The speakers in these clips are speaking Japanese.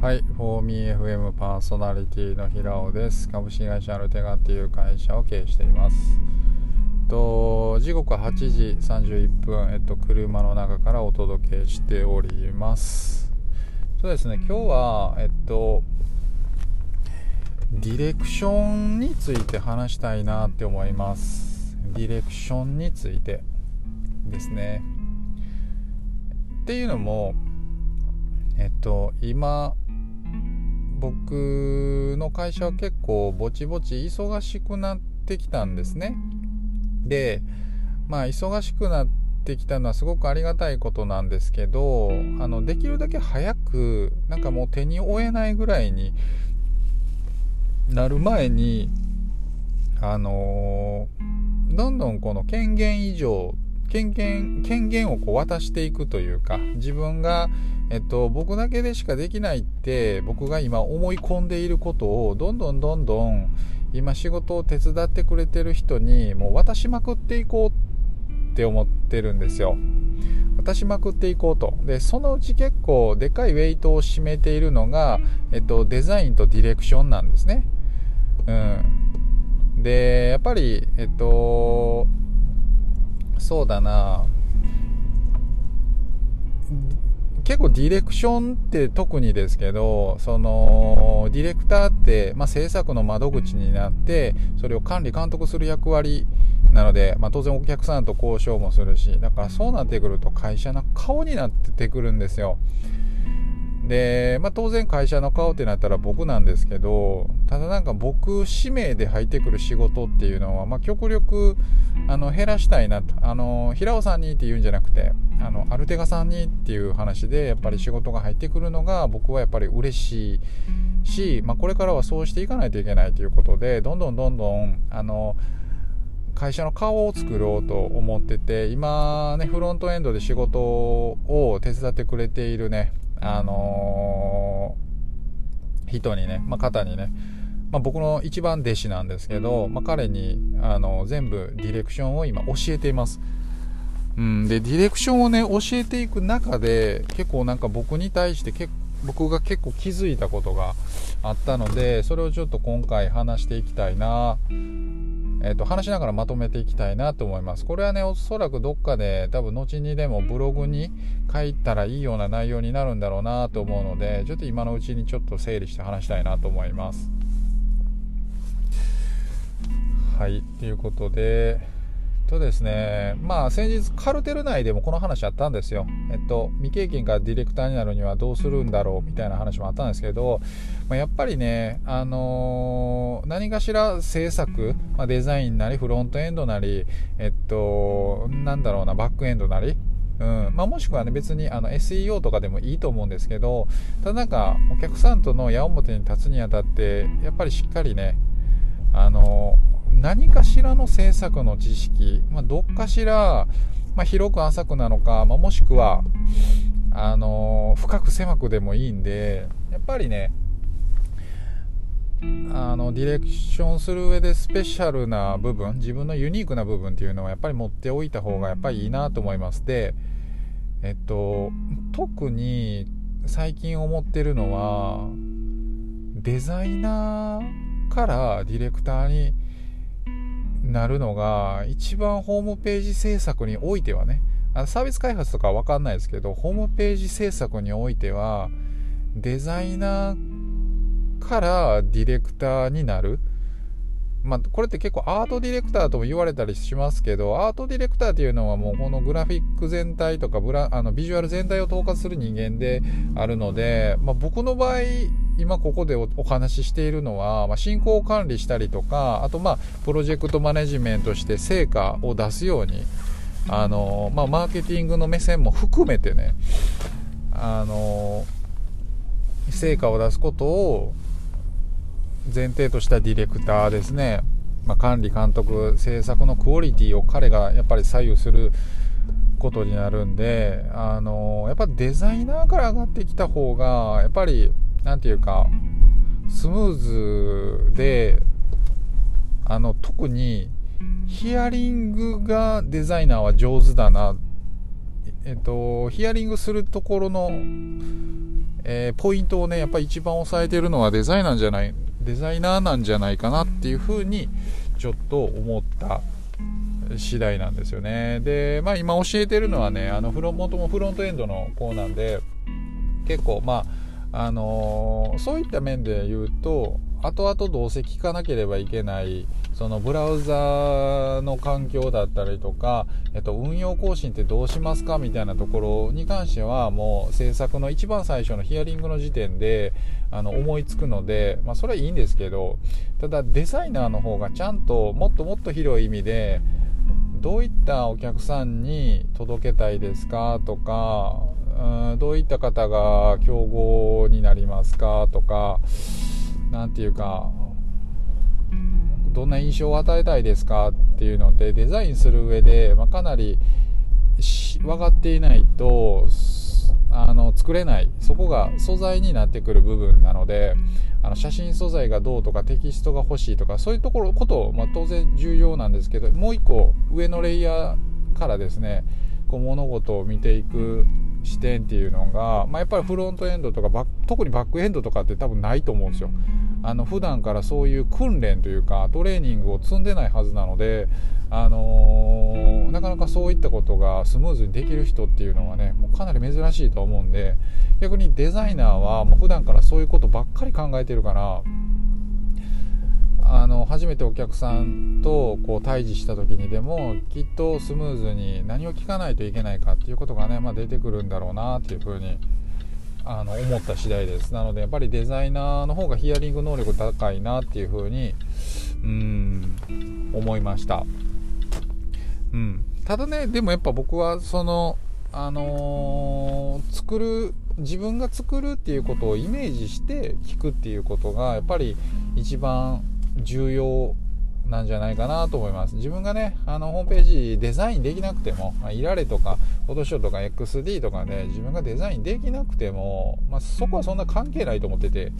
はい、フォーミー FM パーソナリティの平尾です。株式会社アルテガっていう会社を経営しています。と時刻は8時31分、えっと、車の中からお届けしております。そうですね、今日は、えっと、ディレクションについて話したいなって思います。ディレクションについてですね。っていうのも、えっと、今、僕の会社は結構ぼちぼち忙しくなってきたんですね。で、まあ、忙しくなってきたのはすごくありがたいことなんですけど、あの、できるだけ早く、なんかもう手に負えないぐらいになる前にあの、どんどんこの権限以上権限権限をこう渡していくというか自分が、えっと、僕だけでしかできないって僕が今思い込んでいることをどんどんどんどん今仕事を手伝ってくれてる人にもう渡しまくっていこうって思ってるんですよ。渡しまくっていこうと。で、そのうち結構でかいウェイトを占めているのが、えっと、デザインとディレクションなんですね。うん。で、やっぱり、えっと、そうだな、結構ディレクションって特にですけど、その、ディレクターって、まあ、制作の窓口になって、それを管理監督する役割なので、まあ、当然お客さんと交渉もするし、だからそうなってくると会社の顔になってくるんですよ。で、まあ、当然会社の顔ってなったら僕なんですけどただなんか僕指名で入ってくる仕事っていうのは、まあ、極力あの減らしたいなと。あの平尾さんにって言うんじゃなくてあのアルテガさんにっていう話でやっぱり仕事が入ってくるのが僕はやっぱり嬉しいし、まあ、これからはそうしていかないといけないということでどんどんどんどんあの会社の顔を作ろうと思ってて今ねフロントエンドで仕事を手伝ってくれているねあのー、人にね、まあ、方にね、まあ、僕の一番弟子なんですけど、まあ、彼に、あの全部ディレクションを今教えています。うん、でディレクションをね教えていく中で結構なんか僕に対して結僕が結構気づいたことがあったのでそれをちょっと今回話していきたいなえー、と話しながらまとめていきたいなと思います。これはね、おそらくどっかで多分後にでもブログに書いたらいいような内容になるんだろうなと思うので、ちょっと今のうちにちょっと整理して話したいなと思います。はい、ということで、とですね、まあ先日カルテル内でもこの話あったんですよ。えっと、未経験からディレクターになるにはどうするんだろうみたいな話もあったんですけど、まあ、やっぱりね、あのー、何かしら制作、まあ、デザインなりフロントエンドなり、えっと、なんだろうな、バックエンドなり、うんまあ、もしくはね別にあの SEO とかでもいいと思うんですけどただなんかお客さんとの矢面に立つにあたってやっぱりしっかりねあの何かしらの政策の知識、まあ、どっかしら、まあ、広く浅くなのか、まあ、もしくはあの深く狭くでもいいんでやっぱりねあのディレクションする上でスペシャルな部分自分のユニークな部分っていうのはやっぱり持っておいた方がやっぱりいいなと思います。でえっと特に最近思ってるのはデザイナーからディレクターになるのが一番ホームページ制作においてはねあのサービス開発とかは分かんないですけどホームページ制作においてはデザイナーからディレクターになる。まあ、これって結構アートディレクターとも言われたりしますけど、アートディレクターっていうのはもうこのグラフィック全体とかブラあのビジュアル全体を統括する人間であるので、まあ、僕の場合、今ここでお話ししているのは、まあ、進行を管理したりとか、あとまあ、プロジェクトマネジメントして成果を出すように、あの、まあ、マーケティングの目線も含めてね、あの、成果を出すことを前提としたディレクターですね、まあ、管理監督制作のクオリティを彼がやっぱり左右することになるんであのやっぱデザイナーから上がってきた方がやっぱり何て言うかスムーズであの特にヒアリングがデザイナーは上手だな。えっとヒアリングするところのえー、ポイントをねやっぱり一番押さえてるのはデザイナーじゃない。デザイナーなんじゃないかなっていうふうにちょっと思った次第なんですよね。でまあ今教えてるのはねあのフロントもフロントエンドの子なんで結構まああのー、そういった面で言うと後々どうせ聞かなければいけないそのブラウザの環境だったりとか、えっと、運用更新ってどうしますかみたいなところに関してはもう制作の一番最初のヒアリングの時点であの思いつくので、まあ、それはいいんですけどただデザイナーの方がちゃんともっともっと広い意味でどういったお客さんに届けたいですかとかうんどういった方が競合になりますかとか何て言うかどんな印象を与えたいですかっていうのでデザインする上で、まあ、かなり分かっていないとあの作れない。そこが素材になってくる部分なのであの写真素材がどうとかテキストが欲しいとかそういうところこと、まあ、当然重要なんですけどもう一個上のレイヤーからですねこう物事を見ていく視点っていうのが、まあ、やっぱりフロントエンドとか特にバックエンドとかって多分ないと思うんですよ。あの普段からそういう訓練というかトレーニングを積んでないはずなので、あのー、なかなかそういったことがスムーズにできる人っていうのはねもうかなり珍しいと思うんで逆にデザイナーはもう普段からそういうことばっかり考えてるからあの初めてお客さんとこう対峙した時にでもきっとスムーズに何を聞かないといけないかっていうことがね、まあ、出てくるんだろうなっていうふうにあの思った次第です。なのでやっぱりデザイナーの方がヒアリング能力高いなっていうふうにうん思いました、うん、ただねでもやっぱ僕はそのあのー、作る自分が作るっていうことをイメージして聞くっていうことがやっぱり一番重要なんじゃないかなと思います。自分がねあのホームページデザインできなくても、まあ、イラレとかフォトショーとか XD とかね自分がデザインできなくても、まあ、そこはそんな関係ないと思ってて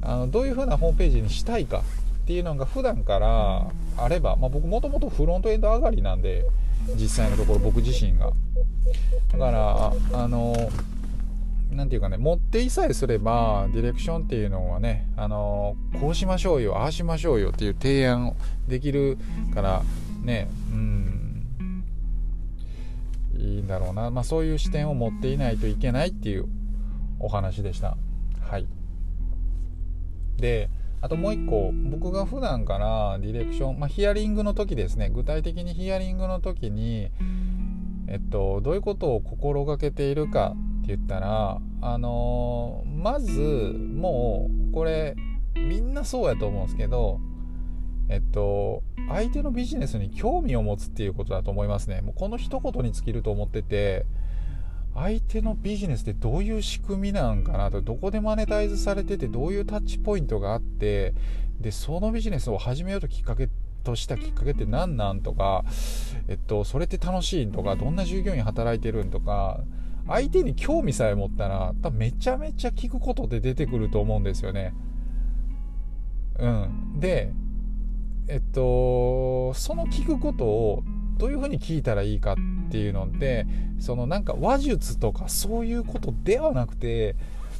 あのどういう風なホームページにしたいかっていうのが普段からあれば、まあ、僕もともとフロントエンド上がりなんで実際のところ僕自身が。だからあの何て言うかね持っていさえすればディレクションっていうのはねあのこうしましょうよああしましょうよっていう提案できるからねうん。いいんだろうな、まあ、そういう視点を持っていないといけないっていうお話でした。はい。であともう一個僕が普段からディレクション、まあ、ヒアリングの時ですね。具体的にヒアリングの時にえっと、どういうことを心がけているかって言ったらあのー、まずもうこれみんなそうやと思うんですけどえっと相手のビジネスに興味を持つっていうことだと思いますね。もうこの一言に尽きると思ってて相手のビジネスってどういう仕組みなんかなとどこでマネタイズされててどういうタッチポイントがあってでそのビジネスを始めようときっかけとしたきっかけって何なんとか、えっと、それって楽しいとかどんな従業員働いてるんとか相手に興味さえ持ったら多分めちゃめちゃ聞くことで出てくると思うんですよね。うん、でえっとその聞くことをどういうふうに聞いたらいいかっていうのでそのなんか話術とかそういうことではなくて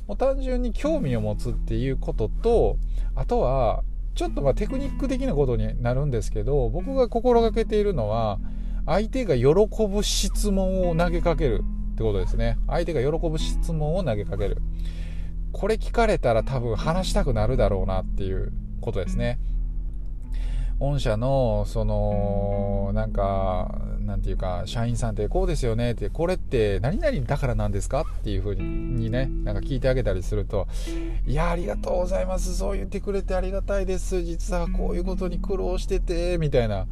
もう単純に興味を持つっていうこととあとはちょっとまテクニック的なことになるんですけど僕が心がけているのは相手が喜ぶ質問を投げかけるってことですね。相手が喜ぶ質問を投げかける。これ聞かれたら多分話したくなるだろうなっていうことですね。御社のそのなんかなんていうか社員さんってこうですよね。ってこれって何々だからなんですかっていうふうにねなんか聞いてあげたりするといやありがとうございます。そう言ってくれてありがたいです。実はこういうことに苦労しててみたいな。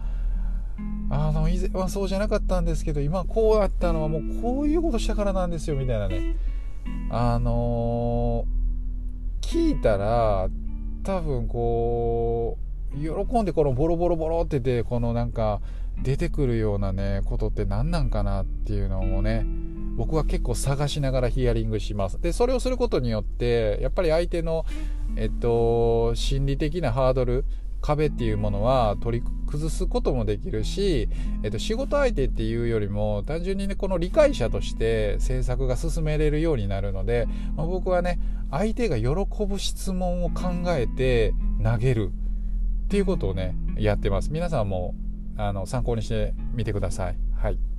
あの以前はそうじゃなかったんですけど今こうだったのはもうこういうことしたからなんですよみたいなね。あのー、聞いたら多分こう喜んでこのボロボロボロっててこのなんか出てくるようなねことって何なんかなっていうのもね僕は結構探しながらヒアリングします。でそれをすることによってやっぱり相手のえっと心理的なハードル壁っていうものは取り崩すこともできるし、えっと、仕事相手っていうよりも単純にねこの理解者として制作が進めれるようになるので、まあ、僕はね相手が喜ぶ質問を考えて投げるっていうことをねやってます。皆さんもあの参考にしてみてください。はい。